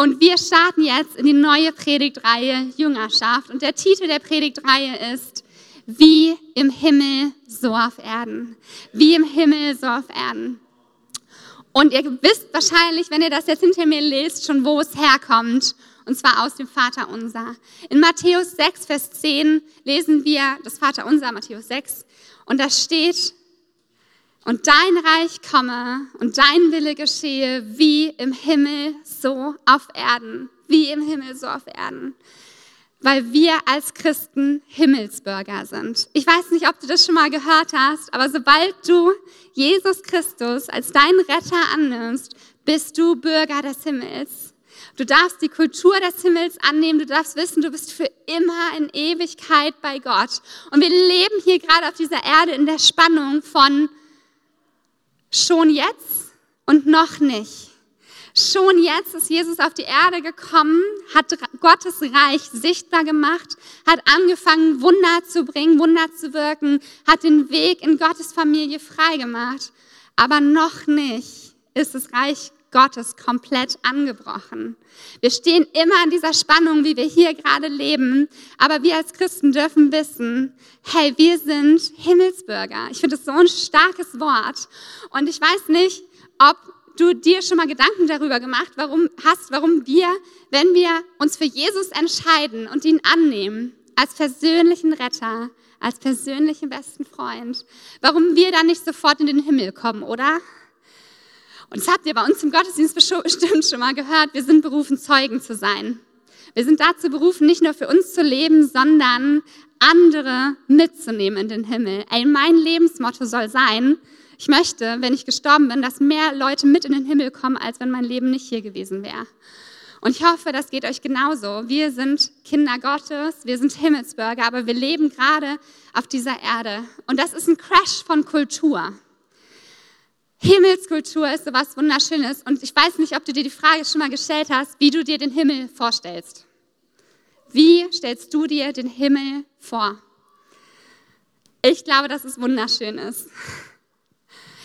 Und wir starten jetzt in die neue Predigtreihe Jüngerschaft. Und der Titel der Predigtreihe ist Wie im Himmel, so auf Erden. Wie im Himmel, so auf Erden. Und ihr wisst wahrscheinlich, wenn ihr das jetzt hinter mir lest, schon wo es herkommt. Und zwar aus dem Vater unser. In Matthäus 6, Vers 10 lesen wir das Vater unser, Matthäus 6. Und da steht, und dein Reich komme und dein Wille geschehe wie im Himmel so auf Erden. Wie im Himmel so auf Erden. Weil wir als Christen Himmelsbürger sind. Ich weiß nicht, ob du das schon mal gehört hast, aber sobald du Jesus Christus als deinen Retter annimmst, bist du Bürger des Himmels. Du darfst die Kultur des Himmels annehmen. Du darfst wissen, du bist für immer in Ewigkeit bei Gott. Und wir leben hier gerade auf dieser Erde in der Spannung von Schon jetzt und noch nicht. Schon jetzt ist Jesus auf die Erde gekommen, hat Gottes Reich sichtbar gemacht, hat angefangen, Wunder zu bringen, Wunder zu wirken, hat den Weg in Gottes Familie freigemacht. Aber noch nicht ist das Reich Gottes komplett angebrochen. Wir stehen immer in dieser Spannung, wie wir hier gerade leben. Aber wir als Christen dürfen wissen, hey, wir sind Himmelsbürger. Ich finde das so ein starkes Wort. Und ich weiß nicht, ob du dir schon mal Gedanken darüber gemacht warum, hast, warum wir, wenn wir uns für Jesus entscheiden und ihn annehmen, als persönlichen Retter, als persönlichen besten Freund, warum wir dann nicht sofort in den Himmel kommen, oder? Und das habt ihr bei uns im Gottesdienst bestimmt schon mal gehört. Wir sind berufen, Zeugen zu sein. Wir sind dazu berufen, nicht nur für uns zu leben, sondern andere mitzunehmen in den Himmel. Ey, mein Lebensmotto soll sein, ich möchte, wenn ich gestorben bin, dass mehr Leute mit in den Himmel kommen, als wenn mein Leben nicht hier gewesen wäre. Und ich hoffe, das geht euch genauso. Wir sind Kinder Gottes, wir sind Himmelsbürger, aber wir leben gerade auf dieser Erde. Und das ist ein Crash von Kultur. Himmelskultur ist sowas Wunderschönes. Und ich weiß nicht, ob du dir die Frage schon mal gestellt hast, wie du dir den Himmel vorstellst. Wie stellst du dir den Himmel vor? Ich glaube, dass es wunderschön ist.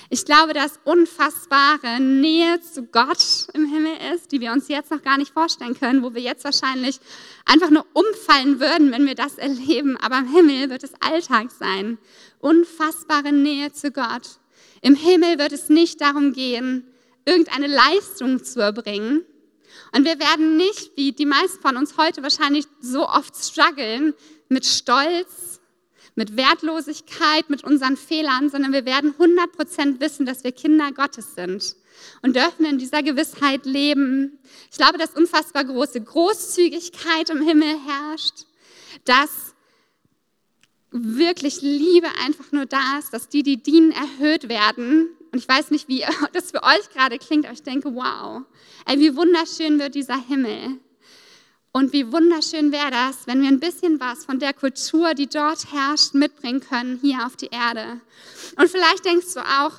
Ich glaube, dass unfassbare Nähe zu Gott im Himmel ist, die wir uns jetzt noch gar nicht vorstellen können, wo wir jetzt wahrscheinlich einfach nur umfallen würden, wenn wir das erleben. Aber im Himmel wird es Alltag sein. Unfassbare Nähe zu Gott. Im Himmel wird es nicht darum gehen, irgendeine Leistung zu erbringen. Und wir werden nicht, wie die meisten von uns heute wahrscheinlich so oft strugglen, mit Stolz, mit Wertlosigkeit, mit unseren Fehlern, sondern wir werden 100% wissen, dass wir Kinder Gottes sind und dürfen in dieser Gewissheit leben. Ich glaube, dass unfassbar große Großzügigkeit im Himmel herrscht, dass wirklich Liebe einfach nur da ist, dass die, die dienen, erhöht werden. Und ich weiß nicht, wie das für euch gerade klingt, aber ich denke, wow, ey, wie wunderschön wird dieser Himmel. Und wie wunderschön wäre das, wenn wir ein bisschen was von der Kultur, die dort herrscht, mitbringen können hier auf die Erde. Und vielleicht denkst du auch,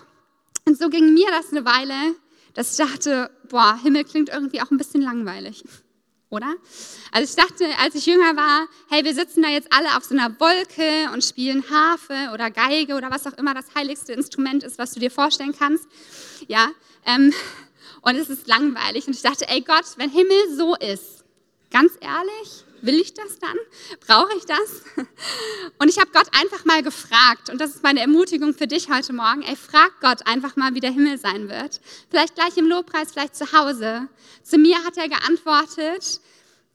und so ging mir das eine Weile, dass ich dachte, boah, Himmel klingt irgendwie auch ein bisschen langweilig oder? Also ich dachte, als ich jünger war, hey, wir sitzen da jetzt alle auf so einer Wolke und spielen Harfe oder Geige oder was auch immer das heiligste Instrument ist, was du dir vorstellen kannst. Ja, ähm, und es ist langweilig. Und ich dachte, ey Gott, wenn Himmel so ist, ganz ehrlich, will ich das dann? Brauche ich das? Und ich habe Gott einfach mal gefragt, und das ist meine Ermutigung für dich heute Morgen, ey, frag Gott einfach mal, wie der Himmel sein wird. Vielleicht gleich im Lobpreis, vielleicht zu Hause. Zu mir hat er geantwortet,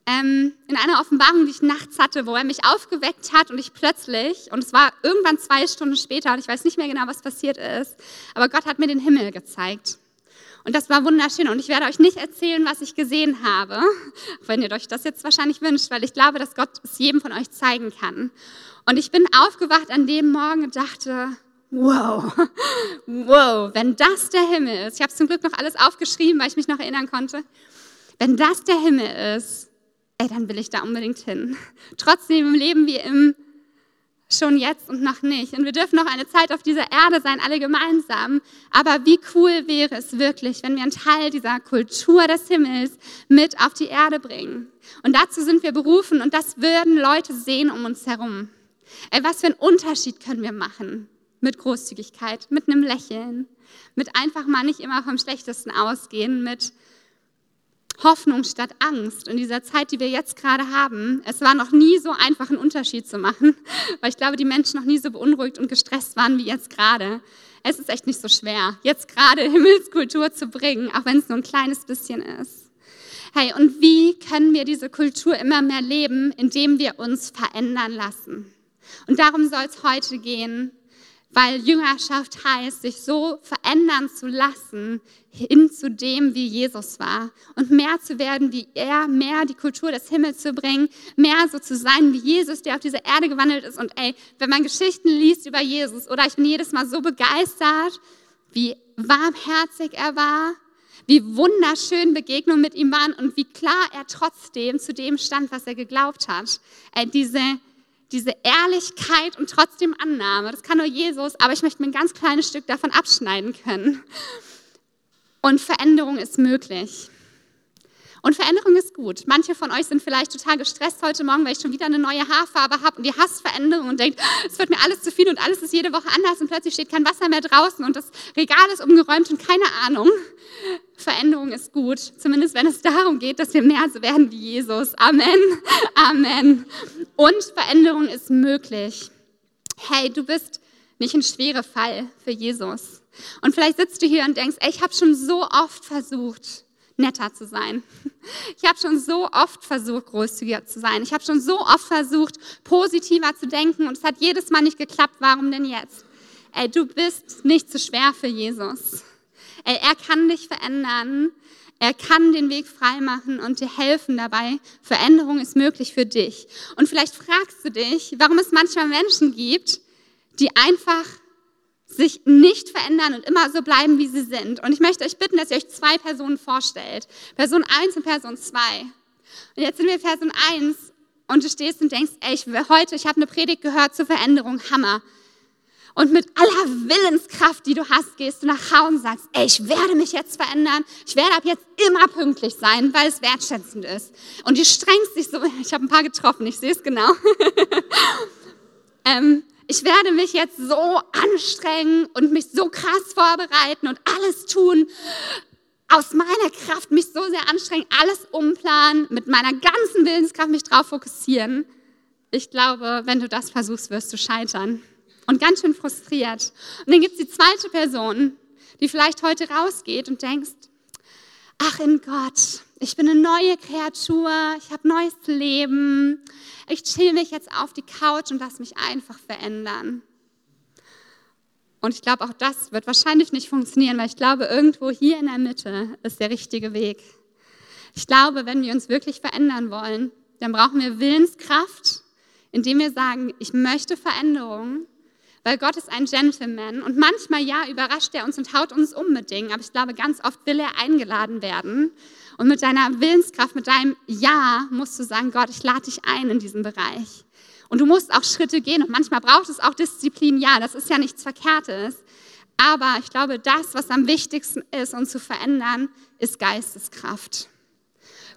ähm, in einer Offenbarung, die ich nachts hatte, wo er mich aufgeweckt hat und ich plötzlich, und es war irgendwann zwei Stunden später, und ich weiß nicht mehr genau, was passiert ist, aber Gott hat mir den Himmel gezeigt. Und das war wunderschön. Und ich werde euch nicht erzählen, was ich gesehen habe, wenn ihr euch das jetzt wahrscheinlich wünscht, weil ich glaube, dass Gott es jedem von euch zeigen kann. Und ich bin aufgewacht an dem Morgen und dachte, wow, wow, wenn das der Himmel ist, ich habe zum Glück noch alles aufgeschrieben, weil ich mich noch erinnern konnte, wenn das der Himmel ist, ey, dann will ich da unbedingt hin. Trotzdem leben wir im schon jetzt und noch nicht. Und wir dürfen noch eine Zeit auf dieser Erde sein, alle gemeinsam. Aber wie cool wäre es wirklich, wenn wir einen Teil dieser Kultur des Himmels mit auf die Erde bringen. Und dazu sind wir berufen und das würden Leute sehen um uns herum. Ey, was für einen Unterschied können wir machen? Mit Großzügigkeit, mit einem Lächeln, mit einfach mal nicht immer vom Schlechtesten ausgehen, mit Hoffnung statt Angst. In dieser Zeit, die wir jetzt gerade haben, es war noch nie so einfach, einen Unterschied zu machen, weil ich glaube, die Menschen noch nie so beunruhigt und gestresst waren wie jetzt gerade. Es ist echt nicht so schwer, jetzt gerade Himmelskultur zu bringen, auch wenn es nur ein kleines bisschen ist. Hey, und wie können wir diese Kultur immer mehr leben, indem wir uns verändern lassen? Und darum soll es heute gehen, weil Jüngerschaft heißt, sich so verändern zu lassen hin zu dem, wie Jesus war und mehr zu werden wie er, mehr die Kultur des Himmels zu bringen, mehr so zu sein wie Jesus, der auf dieser Erde gewandelt ist. Und ey, wenn man Geschichten liest über Jesus, oder ich bin jedes Mal so begeistert, wie warmherzig er war, wie wunderschön Begegnungen mit ihm waren und wie klar er trotzdem zu dem stand, was er geglaubt hat. Ey, diese diese Ehrlichkeit und trotzdem Annahme, das kann nur Jesus, aber ich möchte mir ein ganz kleines Stück davon abschneiden können. Und Veränderung ist möglich. Und Veränderung ist gut. Manche von euch sind vielleicht total gestresst heute Morgen, weil ich schon wieder eine neue Haarfarbe habe und ihr hasst Veränderung und denkt, es wird mir alles zu viel und alles ist jede Woche anders und plötzlich steht kein Wasser mehr draußen und das Regal ist umgeräumt und keine Ahnung. Veränderung ist gut, zumindest wenn es darum geht, dass wir mehr so werden wie Jesus. Amen. Amen. Und Veränderung ist möglich. Hey, du bist nicht ein schwerer Fall für Jesus. Und vielleicht sitzt du hier und denkst, ey, ich habe schon so oft versucht, netter zu sein. Ich habe schon so oft versucht, großzügiger zu sein. Ich habe schon so oft versucht, positiver zu denken und es hat jedes Mal nicht geklappt. Warum denn jetzt? Ey, du bist nicht zu schwer für Jesus. Ey, er kann dich verändern. Er kann den Weg freimachen und dir helfen dabei. Veränderung ist möglich für dich. Und vielleicht fragst du dich, warum es manchmal Menschen gibt, die einfach sich nicht verändern und immer so bleiben, wie sie sind. Und ich möchte euch bitten, dass ihr euch zwei Personen vorstellt. Person 1 und Person 2. Und jetzt sind wir Person 1 und du stehst und denkst, ey, ich, heute, ich habe eine Predigt gehört zur Veränderung, Hammer. Und mit aller Willenskraft, die du hast, gehst du nach Hause und sagst, ey, ich werde mich jetzt verändern. Ich werde ab jetzt immer pünktlich sein, weil es wertschätzend ist. Und du strengst dich so, ich habe ein paar getroffen, ich sehe es genau. ähm, ich werde mich jetzt so anstrengen und mich so krass vorbereiten und alles tun, aus meiner Kraft mich so sehr anstrengen, alles umplanen, mit meiner ganzen Willenskraft mich drauf fokussieren. Ich glaube, wenn du das versuchst, wirst du scheitern. Und ganz schön frustriert. Und dann gibt es die zweite Person, die vielleicht heute rausgeht und denkst, ach in Gott, ich bin eine neue Kreatur, ich habe neues Leben, ich chill mich jetzt auf die Couch und lass mich einfach verändern. Und ich glaube, auch das wird wahrscheinlich nicht funktionieren, weil ich glaube, irgendwo hier in der Mitte ist der richtige Weg. Ich glaube, wenn wir uns wirklich verändern wollen, dann brauchen wir Willenskraft, indem wir sagen, ich möchte Veränderung, weil Gott ist ein Gentleman und manchmal ja überrascht er uns und haut uns um mit Dingen, aber ich glaube, ganz oft will er eingeladen werden und mit deiner Willenskraft, mit deinem Ja musst du sagen, Gott, ich lade dich ein in diesen Bereich. Und du musst auch Schritte gehen und manchmal braucht es auch Disziplin. Ja, das ist ja nichts Verkehrtes. Aber ich glaube, das, was am wichtigsten ist, um zu verändern, ist Geisteskraft.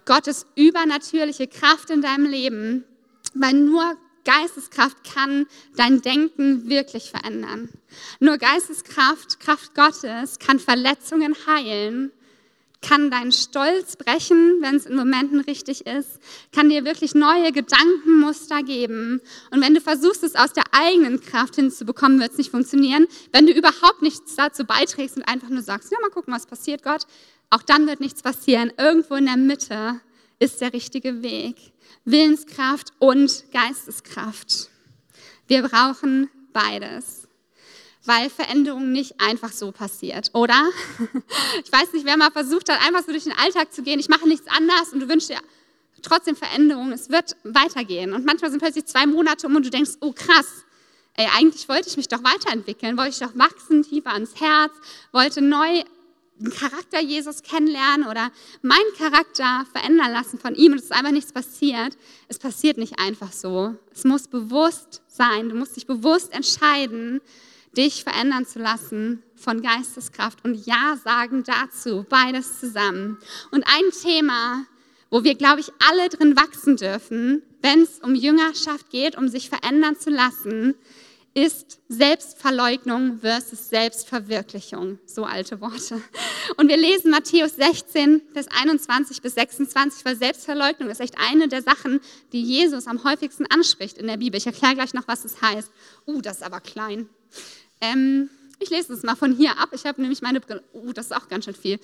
Gottes übernatürliche Kraft in deinem Leben, weil nur Geisteskraft kann dein Denken wirklich verändern. Nur Geisteskraft, Kraft Gottes, kann Verletzungen heilen kann deinen Stolz brechen, wenn es in Momenten richtig ist, kann dir wirklich neue Gedankenmuster geben. Und wenn du versuchst, es aus der eigenen Kraft hinzubekommen, wird es nicht funktionieren. Wenn du überhaupt nichts dazu beiträgst und einfach nur sagst, ja, mal gucken, was passiert, Gott, auch dann wird nichts passieren. Irgendwo in der Mitte ist der richtige Weg. Willenskraft und Geisteskraft. Wir brauchen beides weil Veränderung nicht einfach so passiert, oder? Ich weiß nicht, wer mal versucht hat, einfach so durch den Alltag zu gehen, ich mache nichts anders und du wünschst dir trotzdem Veränderung, es wird weitergehen. Und manchmal sind plötzlich zwei Monate um und du denkst, oh krass, ey, eigentlich wollte ich mich doch weiterentwickeln, wollte ich doch wachsen, tiefer ans Herz, wollte neu den Charakter Jesus kennenlernen oder meinen Charakter verändern lassen von ihm und es ist einfach nichts passiert. Es passiert nicht einfach so. Es muss bewusst sein, du musst dich bewusst entscheiden, dich verändern zu lassen von Geisteskraft und Ja sagen dazu, beides zusammen. Und ein Thema, wo wir, glaube ich, alle drin wachsen dürfen, wenn es um Jüngerschaft geht, um sich verändern zu lassen, ist Selbstverleugnung versus Selbstverwirklichung. So alte Worte. Und wir lesen Matthäus 16, Vers 21 bis 26, weil Selbstverleugnung ist echt eine der Sachen, die Jesus am häufigsten anspricht in der Bibel. Ich erkläre gleich noch, was es heißt. Uh, das ist aber klein. Ähm, ich lese es mal von hier ab. Ich habe nämlich meine Brille. Uh, das ist auch ganz schön viel.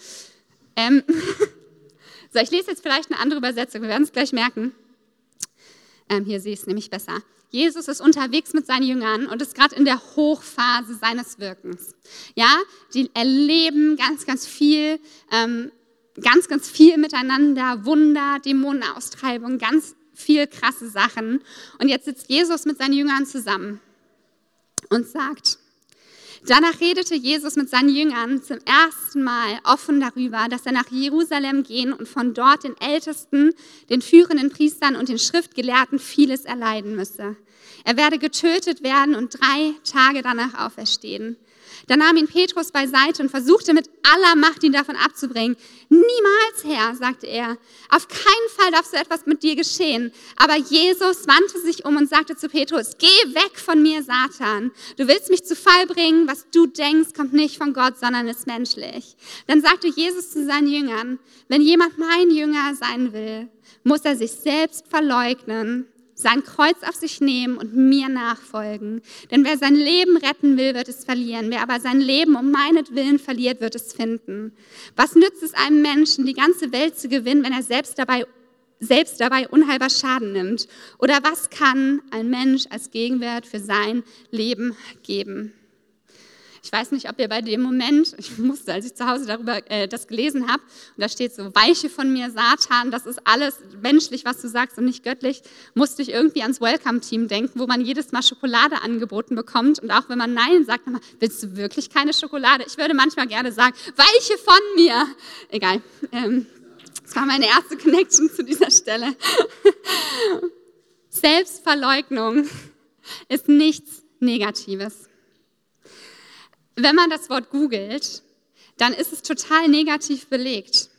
Ähm, so, ich lese jetzt vielleicht eine andere Übersetzung. Wir werden es gleich merken. Ähm, hier sehe ich es nämlich besser. Jesus ist unterwegs mit seinen Jüngern und ist gerade in der Hochphase seines Wirkens. Ja, die erleben ganz, ganz viel, ähm, ganz, ganz viel miteinander, Wunder, Dämonenaustreibung, ganz viel krasse Sachen. Und jetzt sitzt Jesus mit seinen Jüngern zusammen und sagt, Danach redete Jesus mit seinen Jüngern zum ersten Mal offen darüber, dass er nach Jerusalem gehen und von dort den Ältesten, den führenden Priestern und den Schriftgelehrten vieles erleiden müsse. Er werde getötet werden und drei Tage danach auferstehen. Da nahm ihn Petrus beiseite und versuchte mit aller Macht, ihn davon abzubringen. Niemals, Herr, sagte er, auf keinen Fall darf so etwas mit dir geschehen. Aber Jesus wandte sich um und sagte zu Petrus, geh weg von mir, Satan. Du willst mich zu Fall bringen. Was du denkst, kommt nicht von Gott, sondern ist menschlich. Dann sagte Jesus zu seinen Jüngern, wenn jemand mein Jünger sein will, muss er sich selbst verleugnen sein Kreuz auf sich nehmen und mir nachfolgen. Denn wer sein Leben retten will, wird es verlieren. Wer aber sein Leben um meinetwillen verliert, wird es finden. Was nützt es einem Menschen, die ganze Welt zu gewinnen, wenn er selbst dabei, selbst dabei unheilbar Schaden nimmt? Oder was kann ein Mensch als Gegenwert für sein Leben geben? Ich weiß nicht, ob ihr bei dem Moment, ich musste, als ich zu Hause darüber äh, das gelesen habe, und da steht so, weiche von mir, Satan, das ist alles menschlich, was du sagst und nicht göttlich, musste ich irgendwie ans Welcome-Team denken, wo man jedes Mal Schokolade angeboten bekommt. Und auch wenn man Nein sagt, dann willst du wirklich keine Schokolade? Ich würde manchmal gerne sagen, weiche von mir. Egal. Ähm, das war meine erste Connection zu dieser Stelle. Selbstverleugnung ist nichts Negatives wenn man das Wort googelt, dann ist es total negativ belegt.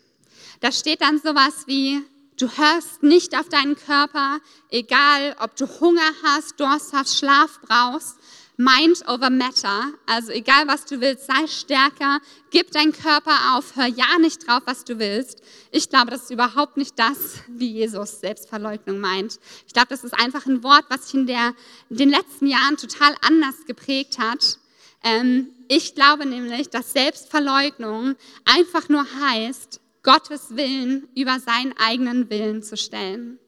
Da steht dann sowas wie, du hörst nicht auf deinen Körper, egal ob du Hunger hast, Durst hast, Schlaf brauchst. Mind over Matter, also egal was du willst, sei stärker, gib deinen Körper auf, hör ja nicht drauf, was du willst. Ich glaube, das ist überhaupt nicht das, wie Jesus Selbstverleugnung meint. Ich glaube, das ist einfach ein Wort, was sich in, der, in den letzten Jahren total anders geprägt hat. Ähm, ich glaube nämlich, dass Selbstverleugnung einfach nur heißt, Gottes Willen über seinen eigenen Willen zu stellen.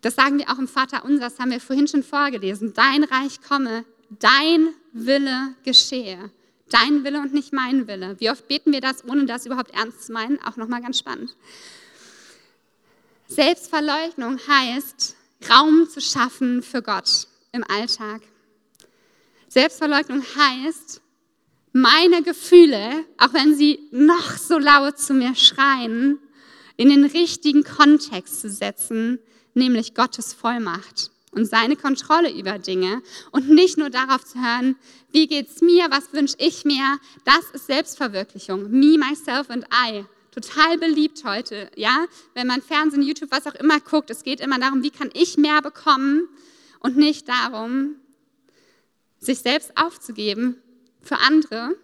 Das sagen wir auch im Vater unser, das haben wir vorhin schon vorgelesen. Dein Reich komme, dein Wille geschehe. Dein Wille und nicht mein Wille. Wie oft beten wir das, ohne das überhaupt ernst zu meinen? Auch nochmal ganz spannend. Selbstverleugnung heißt, Raum zu schaffen für Gott im Alltag. Selbstverleugnung heißt, meine Gefühle, auch wenn sie noch so laut zu mir schreien, in den richtigen Kontext zu setzen, nämlich Gottes Vollmacht und seine Kontrolle über Dinge und nicht nur darauf zu hören, wie geht's mir, was wünsche ich mir, das ist Selbstverwirklichung. Me, myself and I. Total beliebt heute, ja? Wenn man Fernsehen, YouTube, was auch immer guckt, es geht immer darum, wie kann ich mehr bekommen und nicht darum, sich selbst aufzugeben für andere,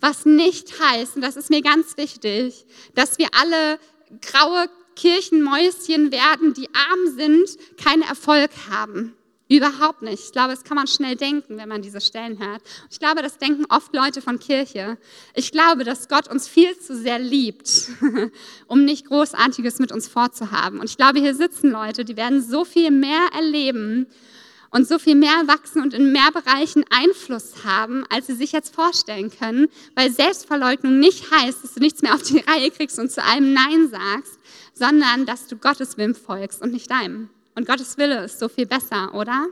was nicht heißt, und das ist mir ganz wichtig, dass wir alle graue Kirchenmäuschen werden, die arm sind, keinen Erfolg haben. Überhaupt nicht. Ich glaube, das kann man schnell denken, wenn man diese Stellen hört. Ich glaube, das denken oft Leute von Kirche. Ich glaube, dass Gott uns viel zu sehr liebt, um nicht Großartiges mit uns vorzuhaben. Und ich glaube, hier sitzen Leute, die werden so viel mehr erleben und so viel mehr wachsen und in mehr Bereichen Einfluss haben, als sie sich jetzt vorstellen können, weil Selbstverleugnung nicht heißt, dass du nichts mehr auf die Reihe kriegst und zu allem Nein sagst, sondern dass du Gottes Willen folgst und nicht deinem. Und Gottes Wille ist so viel besser, oder?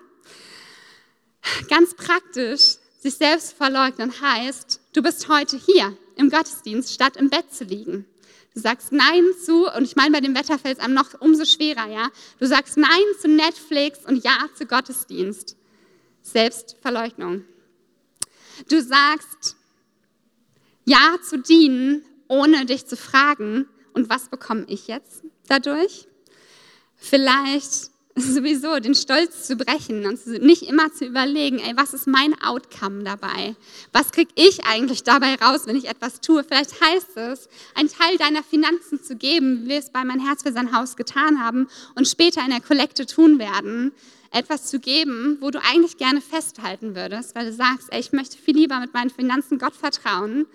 Ganz praktisch, sich selbst verleugnen heißt, du bist heute hier im Gottesdienst, statt im Bett zu liegen. Du sagst Nein zu, und ich meine, bei dem Wetter fällt noch umso schwerer, ja. Du sagst Nein zu Netflix und Ja zu Gottesdienst. Selbstverleugnung. Du sagst Ja zu dienen, ohne dich zu fragen, und was bekomme ich jetzt dadurch? Vielleicht sowieso den Stolz zu brechen und nicht immer zu überlegen, ey, was ist mein Outcome dabei? Was kriege ich eigentlich dabei raus, wenn ich etwas tue? Vielleicht heißt es, einen Teil deiner Finanzen zu geben, wie wir es bei mein Herz für sein Haus getan haben und später in der Kollekte tun werden, etwas zu geben, wo du eigentlich gerne festhalten würdest, weil du sagst, ey, ich möchte viel lieber mit meinen Finanzen Gott vertrauen,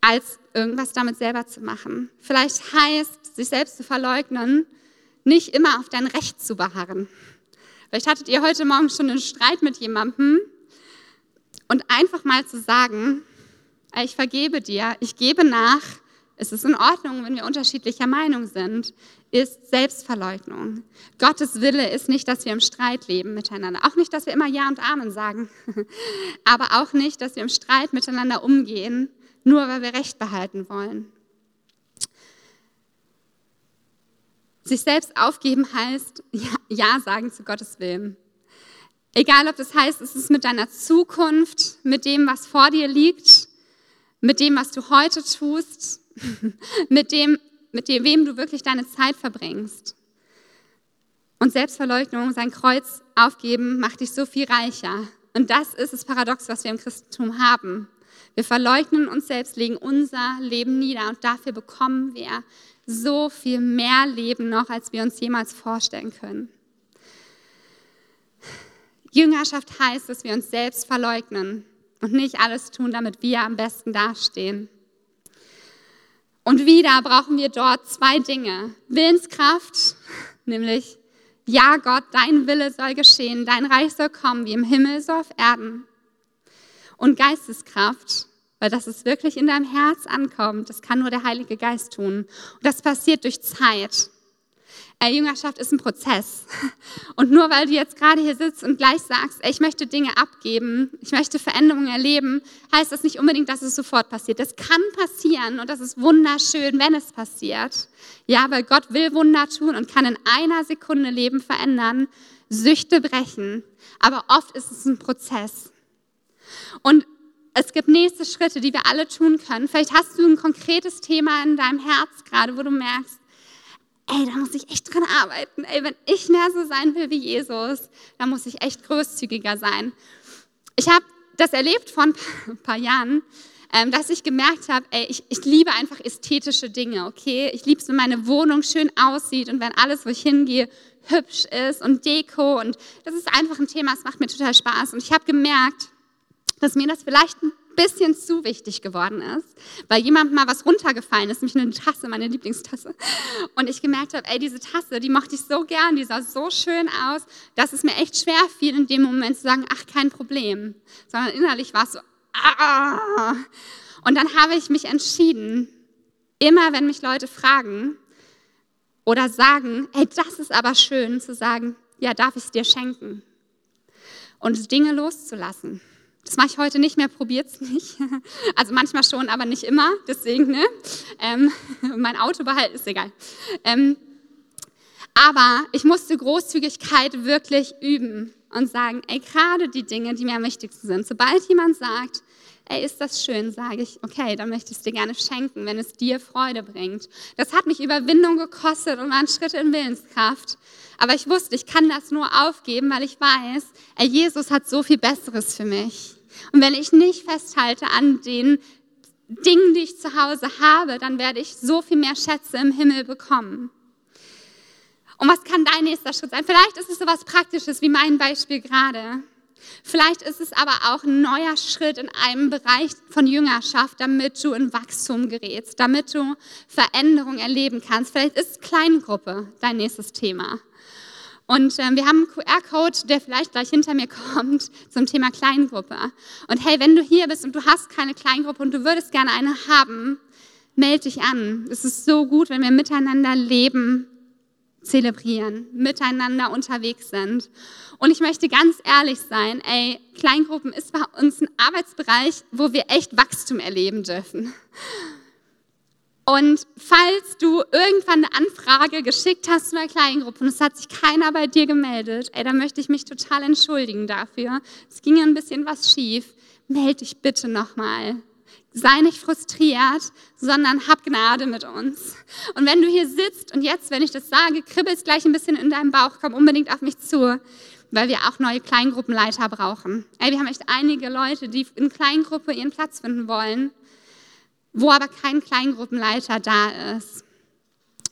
als irgendwas damit selber zu machen. Vielleicht heißt, sich selbst zu verleugnen, nicht immer auf dein Recht zu beharren. Vielleicht hattet ihr heute Morgen schon einen Streit mit jemandem und einfach mal zu sagen, ich vergebe dir, ich gebe nach, es ist in Ordnung, wenn wir unterschiedlicher Meinung sind, ist Selbstverleugnung. Gottes Wille ist nicht, dass wir im Streit leben miteinander. Auch nicht, dass wir immer Ja und Amen sagen. Aber auch nicht, dass wir im Streit miteinander umgehen, nur weil wir Recht behalten wollen. Sich selbst aufgeben heißt ja, sagen zu Gottes Willen. Egal, ob das heißt, es ist mit deiner Zukunft, mit dem, was vor dir liegt, mit dem, was du heute tust, mit dem, mit dem, wem du wirklich deine Zeit verbringst. Und Selbstverleugnung, sein Kreuz aufgeben, macht dich so viel reicher. Und das ist das Paradox, was wir im Christentum haben. Wir verleugnen uns selbst, legen unser Leben nieder und dafür bekommen wir so viel mehr Leben noch, als wir uns jemals vorstellen können. Jüngerschaft heißt, dass wir uns selbst verleugnen und nicht alles tun, damit wir am besten dastehen. Und wieder brauchen wir dort zwei Dinge. Willenskraft, nämlich, ja Gott, dein Wille soll geschehen, dein Reich soll kommen, wie im Himmel, so auf Erden. Und Geisteskraft, weil das ist wirklich in deinem Herz ankommt. Das kann nur der Heilige Geist tun. Und das passiert durch Zeit. Äh, Jüngerschaft ist ein Prozess. Und nur weil du jetzt gerade hier sitzt und gleich sagst, ey, ich möchte Dinge abgeben, ich möchte Veränderungen erleben, heißt das nicht unbedingt, dass es sofort passiert. Das kann passieren und das ist wunderschön, wenn es passiert. Ja, weil Gott will Wunder tun und kann in einer Sekunde Leben verändern, Süchte brechen. Aber oft ist es ein Prozess. Und es gibt nächste Schritte, die wir alle tun können. Vielleicht hast du ein konkretes Thema in deinem Herz gerade, wo du merkst, ey, da muss ich echt dran arbeiten. Ey, wenn ich mehr so sein will wie Jesus, dann muss ich echt großzügiger sein. Ich habe das erlebt vor ein paar Jahren, ähm, dass ich gemerkt habe, ey, ich, ich liebe einfach ästhetische Dinge, okay? Ich liebe es, wenn meine Wohnung schön aussieht und wenn alles, wo ich hingehe, hübsch ist und Deko und das ist einfach ein Thema, es macht mir total Spaß. Und ich habe gemerkt, dass mir das vielleicht ein bisschen zu wichtig geworden ist, weil jemandem mal was runtergefallen ist, nämlich eine Tasse, meine Lieblingstasse. Und ich gemerkt habe, ey, diese Tasse, die mochte ich so gern, die sah so schön aus, dass es mir echt schwer fiel, in dem Moment zu sagen, ach, kein Problem. Sondern innerlich war es so, ah. Und dann habe ich mich entschieden, immer wenn mich Leute fragen oder sagen, ey, das ist aber schön, zu sagen, ja, darf ich es dir schenken? Und Dinge loszulassen. Das mache ich heute nicht mehr, probiert es nicht. Also manchmal schon, aber nicht immer. Deswegen, ne? Ähm, mein Auto behalten ist egal. Ähm, aber ich musste Großzügigkeit wirklich üben und sagen, ey, gerade die Dinge, die mir am wichtigsten sind. Sobald jemand sagt, ey, ist das schön, sage ich, okay, dann möchte ich es dir gerne schenken, wenn es dir Freude bringt. Das hat mich Überwindung gekostet und waren Schritte in Willenskraft. Aber ich wusste, ich kann das nur aufgeben, weil ich weiß, ey, Jesus hat so viel Besseres für mich. Und wenn ich nicht festhalte an den Dingen, die ich zu Hause habe, dann werde ich so viel mehr Schätze im Himmel bekommen. Und was kann dein nächster Schritt sein? Vielleicht ist es so was Praktisches wie mein Beispiel gerade. Vielleicht ist es aber auch ein neuer Schritt in einem Bereich von Jüngerschaft, damit du in Wachstum gerätst, damit du Veränderung erleben kannst. Vielleicht ist Kleingruppe dein nächstes Thema. Und ähm, wir haben einen QR-Code, der vielleicht gleich hinter mir kommt zum Thema Kleingruppe. Und hey, wenn du hier bist und du hast keine Kleingruppe und du würdest gerne eine haben, melde dich an. Es ist so gut, wenn wir miteinander leben, zelebrieren, miteinander unterwegs sind. Und ich möchte ganz ehrlich sein, ey, Kleingruppen ist bei uns ein Arbeitsbereich, wo wir echt Wachstum erleben dürfen. Und falls du irgendwann eine Anfrage geschickt hast zu einer Kleingruppe und es hat sich keiner bei dir gemeldet, ey, dann möchte ich mich total entschuldigen dafür. Es ging ein bisschen was schief. Meld dich bitte nochmal. Sei nicht frustriert, sondern hab Gnade mit uns. Und wenn du hier sitzt und jetzt, wenn ich das sage, kribbelst gleich ein bisschen in deinem Bauch, komm unbedingt auf mich zu, weil wir auch neue Kleingruppenleiter brauchen. Ey, wir haben echt einige Leute, die in Kleingruppe ihren Platz finden wollen, wo aber kein Kleingruppenleiter da ist.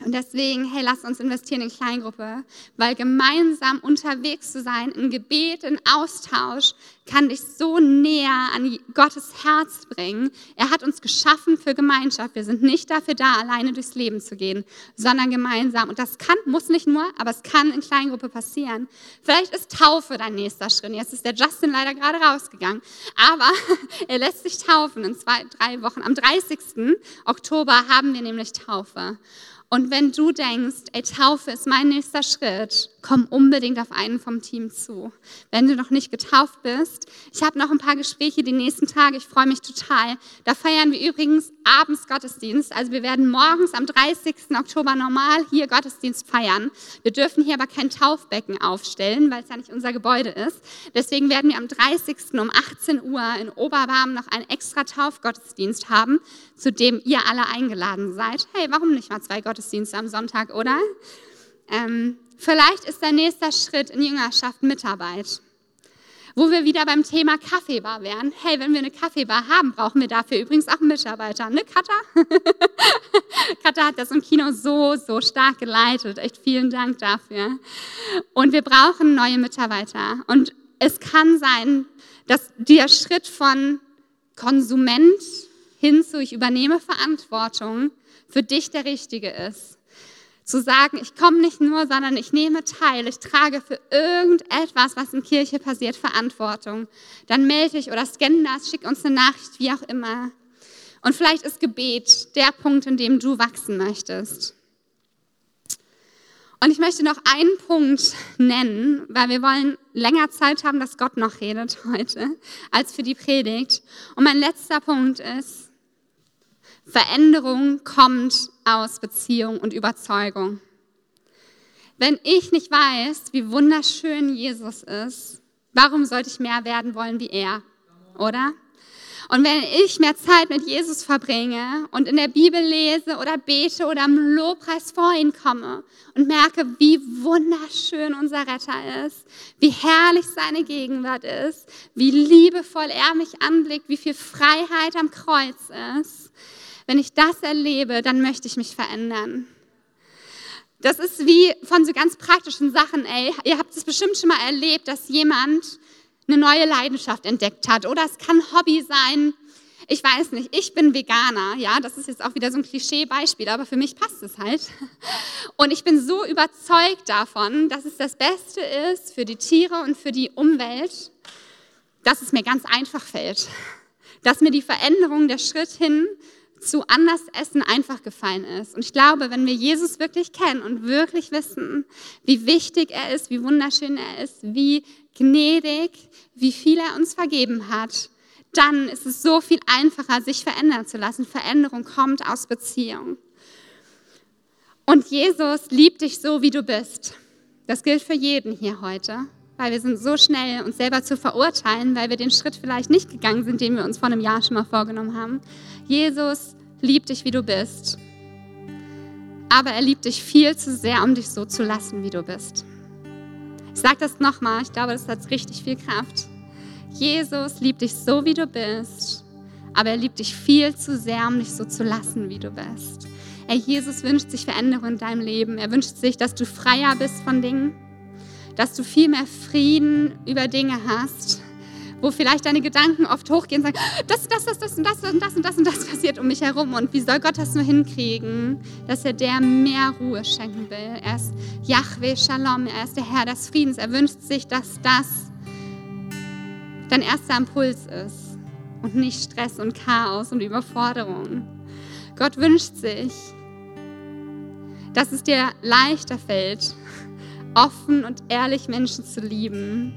Und deswegen, hey, lass uns investieren in Kleingruppe, weil gemeinsam unterwegs zu sein, in Gebet, in Austausch, kann dich so näher an Gottes Herz bringen. Er hat uns geschaffen für Gemeinschaft. Wir sind nicht dafür da, alleine durchs Leben zu gehen, sondern gemeinsam. Und das kann, muss nicht nur, aber es kann in Kleingruppe passieren. Vielleicht ist Taufe dein nächster Schritt. Jetzt ist der Justin leider gerade rausgegangen. Aber er lässt sich taufen in zwei, drei Wochen. Am 30. Oktober haben wir nämlich Taufe. Und wenn du denkst, ey, Taufe ist mein nächster Schritt, komm unbedingt auf einen vom Team zu. Wenn du noch nicht getauft bist, ich habe noch ein paar Gespräche die nächsten Tage, ich freue mich total. Da feiern wir übrigens abends Gottesdienst. Also wir werden morgens am 30. Oktober normal hier Gottesdienst feiern. Wir dürfen hier aber kein Taufbecken aufstellen, weil es ja nicht unser Gebäude ist. Deswegen werden wir am 30. um 18 Uhr in Oberbarm noch einen extra Taufgottesdienst haben, zu dem ihr alle eingeladen seid. Hey, warum nicht mal zwei Gottesdienste am Sonntag, oder? Ähm, vielleicht ist der nächste Schritt in Jüngerschaft Mitarbeit. Wo wir wieder beim Thema Kaffeebar wären. Hey, wenn wir eine Kaffeebar haben, brauchen wir dafür übrigens auch Mitarbeiter, ne, Katha? Katha hat das im Kino so, so stark geleitet. Echt vielen Dank dafür. Und wir brauchen neue Mitarbeiter. Und es kann sein, dass der Schritt von Konsument hin zu ich übernehme Verantwortung für dich der richtige ist. Zu sagen, ich komme nicht nur, sondern ich nehme teil, ich trage für irgendetwas, was in Kirche passiert, Verantwortung. Dann melde ich oder scanne das, schick uns eine Nachricht, wie auch immer. Und vielleicht ist Gebet der Punkt, in dem du wachsen möchtest. Und ich möchte noch einen Punkt nennen, weil wir wollen länger Zeit haben, dass Gott noch redet heute, als für die Predigt. Und mein letzter Punkt ist, Veränderung kommt aus Beziehung und Überzeugung. Wenn ich nicht weiß, wie wunderschön Jesus ist, warum sollte ich mehr werden wollen wie er? Oder? Und wenn ich mehr Zeit mit Jesus verbringe und in der Bibel lese oder bete oder am Lobpreis vor ihn komme und merke, wie wunderschön unser Retter ist, wie herrlich seine Gegenwart ist, wie liebevoll er mich anblickt, wie viel Freiheit am Kreuz ist, wenn ich das erlebe, dann möchte ich mich verändern. Das ist wie von so ganz praktischen Sachen, ey. Ihr habt es bestimmt schon mal erlebt, dass jemand eine neue Leidenschaft entdeckt hat. Oder es kann Hobby sein. Ich weiß nicht, ich bin Veganer, ja, das ist jetzt auch wieder so ein Klischeebeispiel, aber für mich passt es halt. Und ich bin so überzeugt davon, dass es das Beste ist für die Tiere und für die Umwelt, dass es mir ganz einfach fällt. Dass mir die Veränderung, der Schritt hin zu anders Essen einfach gefallen ist. Und ich glaube, wenn wir Jesus wirklich kennen und wirklich wissen, wie wichtig er ist, wie wunderschön er ist, wie gnädig, wie viel er uns vergeben hat, dann ist es so viel einfacher, sich verändern zu lassen. Veränderung kommt aus Beziehung. Und Jesus liebt dich so, wie du bist. Das gilt für jeden hier heute, weil wir sind so schnell, uns selber zu verurteilen, weil wir den Schritt vielleicht nicht gegangen sind, den wir uns vor einem Jahr schon mal vorgenommen haben. Jesus liebt dich, wie du bist. Aber er liebt dich viel zu sehr, um dich so zu lassen, wie du bist. Ich sage das nochmal, ich glaube, das hat richtig viel Kraft. Jesus liebt dich so, wie du bist, aber er liebt dich viel zu sehr, um dich so zu lassen, wie du bist. Ey, Jesus wünscht sich Veränderung in deinem Leben. Er wünscht sich, dass du freier bist von Dingen, dass du viel mehr Frieden über Dinge hast wo vielleicht deine Gedanken oft hochgehen und sagen, das, das, das, das und das und das und das und das passiert um mich herum und wie soll Gott das nur hinkriegen, dass er der mehr Ruhe schenken will. Er ist Yahweh Shalom, er ist der Herr des Friedens. Er wünscht sich, dass das dein erster Impuls ist und nicht Stress und Chaos und Überforderung. Gott wünscht sich, dass es dir leichter fällt, offen und ehrlich Menschen zu lieben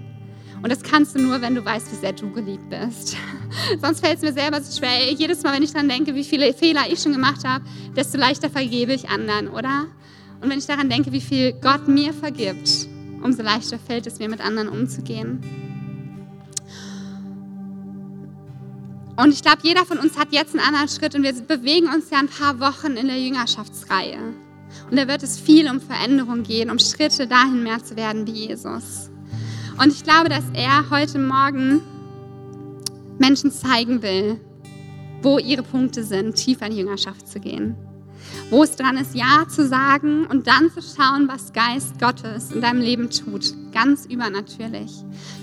und das kannst du nur, wenn du weißt, wie sehr du geliebt bist. Sonst fällt es mir selber so schwer. Jedes Mal, wenn ich daran denke, wie viele Fehler ich schon gemacht habe, desto leichter vergebe ich anderen, oder? Und wenn ich daran denke, wie viel Gott mir vergibt, umso leichter fällt es mir, mit anderen umzugehen. Und ich glaube, jeder von uns hat jetzt einen anderen Schritt und wir bewegen uns ja ein paar Wochen in der Jüngerschaftsreihe. Und da wird es viel um Veränderung gehen, um Schritte dahin mehr zu werden wie Jesus. Und ich glaube, dass er heute Morgen Menschen zeigen will, wo ihre Punkte sind, tiefer in die Jüngerschaft zu gehen. Wo es dran ist, Ja zu sagen und dann zu schauen, was Geist Gottes in deinem Leben tut. Ganz übernatürlich.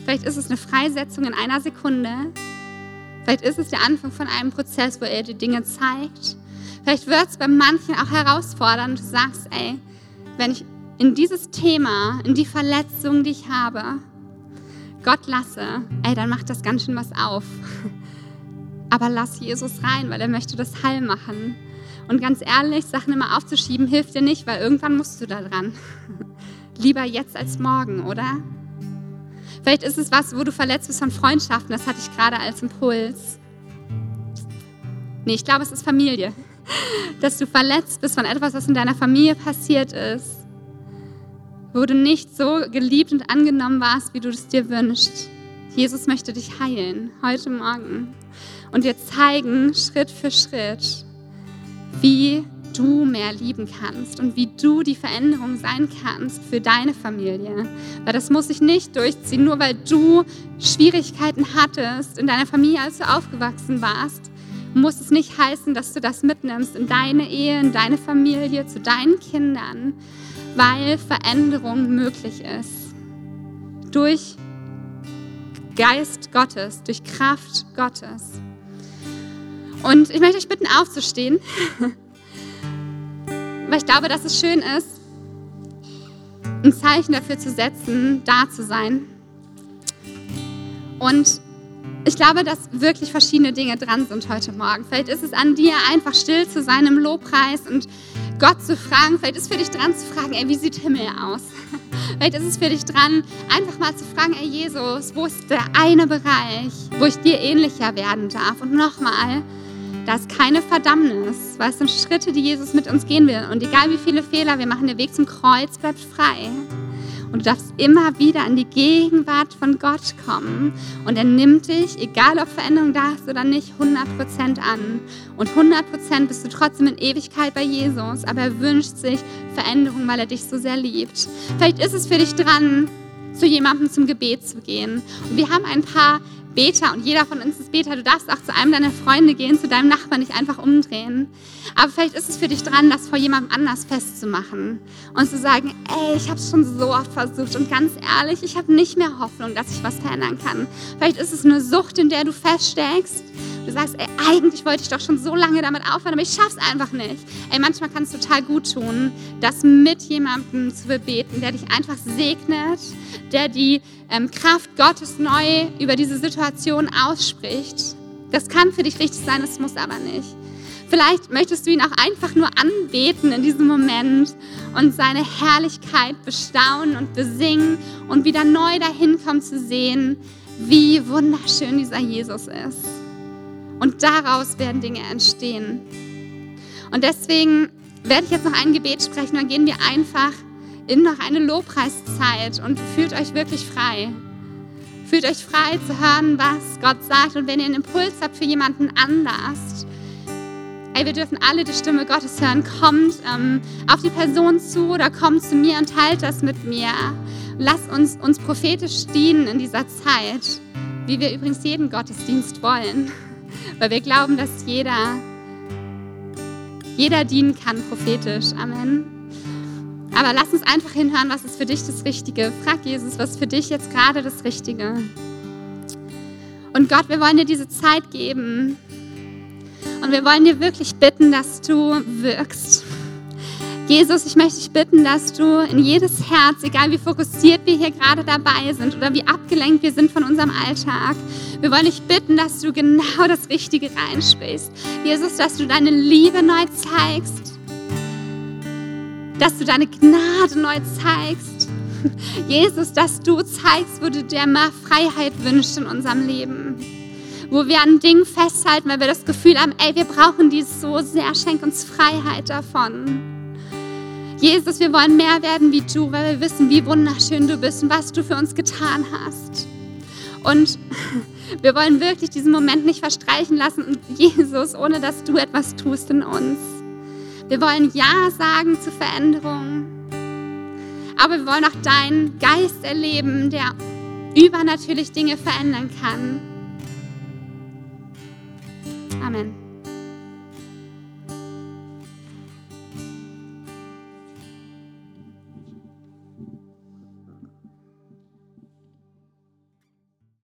Vielleicht ist es eine Freisetzung in einer Sekunde. Vielleicht ist es der Anfang von einem Prozess, wo er dir Dinge zeigt. Vielleicht wird es bei manchen auch herausfordernd. Du sagst, ey, wenn ich in dieses Thema, in die Verletzung, die ich habe, Gott lasse, ey, dann macht das ganz schön was auf. Aber lass Jesus rein, weil er möchte das heil machen. Und ganz ehrlich, Sachen immer aufzuschieben hilft dir nicht, weil irgendwann musst du da dran. Lieber jetzt als morgen, oder? Vielleicht ist es was, wo du verletzt bist von Freundschaften. Das hatte ich gerade als Impuls. Nee, ich glaube, es ist Familie. Dass du verletzt bist von etwas, was in deiner Familie passiert ist wo du nicht so geliebt und angenommen warst, wie du es dir wünschst. Jesus möchte dich heilen heute Morgen und dir zeigen, Schritt für Schritt, wie du mehr lieben kannst und wie du die Veränderung sein kannst für deine Familie. Weil das muss sich nicht durchziehen, nur weil du Schwierigkeiten hattest in deiner Familie, als du aufgewachsen warst, muss es nicht heißen, dass du das mitnimmst in deine Ehe, in deine Familie, zu deinen Kindern, weil Veränderung möglich ist. Durch Geist Gottes, durch Kraft Gottes. Und ich möchte euch bitten, aufzustehen, weil ich glaube, dass es schön ist, ein Zeichen dafür zu setzen, da zu sein. Und ich glaube, dass wirklich verschiedene Dinge dran sind heute Morgen. Vielleicht ist es an dir, einfach still zu sein im Lobpreis und Gott zu fragen. Vielleicht ist es für dich dran zu fragen, ey, wie sieht Himmel aus? Vielleicht ist es für dich dran, einfach mal zu fragen, ey Jesus, wo ist der eine Bereich, wo ich dir ähnlicher werden darf? Und nochmal, da ist keine Verdammnis, weil es sind Schritte, die Jesus mit uns gehen will. Und egal wie viele Fehler wir machen, der Weg zum Kreuz bleibt frei. Und du darfst immer wieder in die Gegenwart von Gott kommen. Und er nimmt dich, egal ob Veränderung da ist oder nicht, 100% an. Und 100% bist du trotzdem in Ewigkeit bei Jesus. Aber er wünscht sich Veränderung, weil er dich so sehr liebt. Vielleicht ist es für dich dran, zu jemandem zum Gebet zu gehen. Und wir haben ein paar Beter und jeder von uns ist Beter. Du darfst auch zu einem deiner Freunde gehen, zu deinem Nachbarn nicht einfach umdrehen. Aber vielleicht ist es für dich dran, das vor jemandem anders festzumachen und zu sagen, ey, ich habe es schon so oft versucht und ganz ehrlich, ich habe nicht mehr Hoffnung, dass ich was verändern kann. Vielleicht ist es eine Sucht, in der du feststeckst. Du sagst, ey, eigentlich wollte ich doch schon so lange damit aufhören, aber ich schaff's einfach nicht. Ey, manchmal kann es total gut tun, das mit jemandem zu bebeten, der dich einfach segnet, der die Kraft Gottes neu über diese Situation ausspricht. Das kann für dich richtig sein, es muss aber nicht. Vielleicht möchtest du ihn auch einfach nur anbeten in diesem Moment und seine Herrlichkeit bestaunen und besingen und wieder neu dahin kommen zu sehen, wie wunderschön dieser Jesus ist. Und daraus werden Dinge entstehen. Und deswegen werde ich jetzt noch ein Gebet sprechen, dann gehen wir einfach in noch eine Lobpreiszeit und fühlt euch wirklich frei. Fühlt euch frei zu hören, was Gott sagt. Und wenn ihr einen Impuls habt für jemanden anders, ey, wir dürfen alle die Stimme Gottes hören. Kommt ähm, auf die Person zu oder kommt zu mir und teilt das mit mir. Lasst uns uns prophetisch dienen in dieser Zeit, wie wir übrigens jeden Gottesdienst wollen. Weil wir glauben, dass jeder, jeder dienen kann prophetisch. Amen. Aber lass uns einfach hinhören, was ist für dich das Richtige. Frag Jesus, was ist für dich jetzt gerade das Richtige. Und Gott, wir wollen dir diese Zeit geben. Und wir wollen dir wirklich bitten, dass du wirkst. Jesus, ich möchte dich bitten, dass du in jedes Herz, egal wie fokussiert wir hier gerade dabei sind oder wie abgelenkt wir sind von unserem Alltag, wir wollen dich bitten, dass du genau das Richtige reinsprichst. Jesus, dass du deine Liebe neu zeigst dass du deine Gnade neu zeigst. Jesus, dass du zeigst, wo du dir mehr Freiheit wünschst in unserem Leben. Wo wir an Dingen festhalten, weil wir das Gefühl haben, ey, wir brauchen dies so sehr, schenk uns Freiheit davon. Jesus, wir wollen mehr werden wie du, weil wir wissen, wie wunderschön du bist und was du für uns getan hast. Und wir wollen wirklich diesen Moment nicht verstreichen lassen, Jesus, ohne dass du etwas tust in uns. Wir wollen Ja sagen zu Veränderung. Aber wir wollen auch deinen Geist erleben, der übernatürlich Dinge verändern kann. Amen.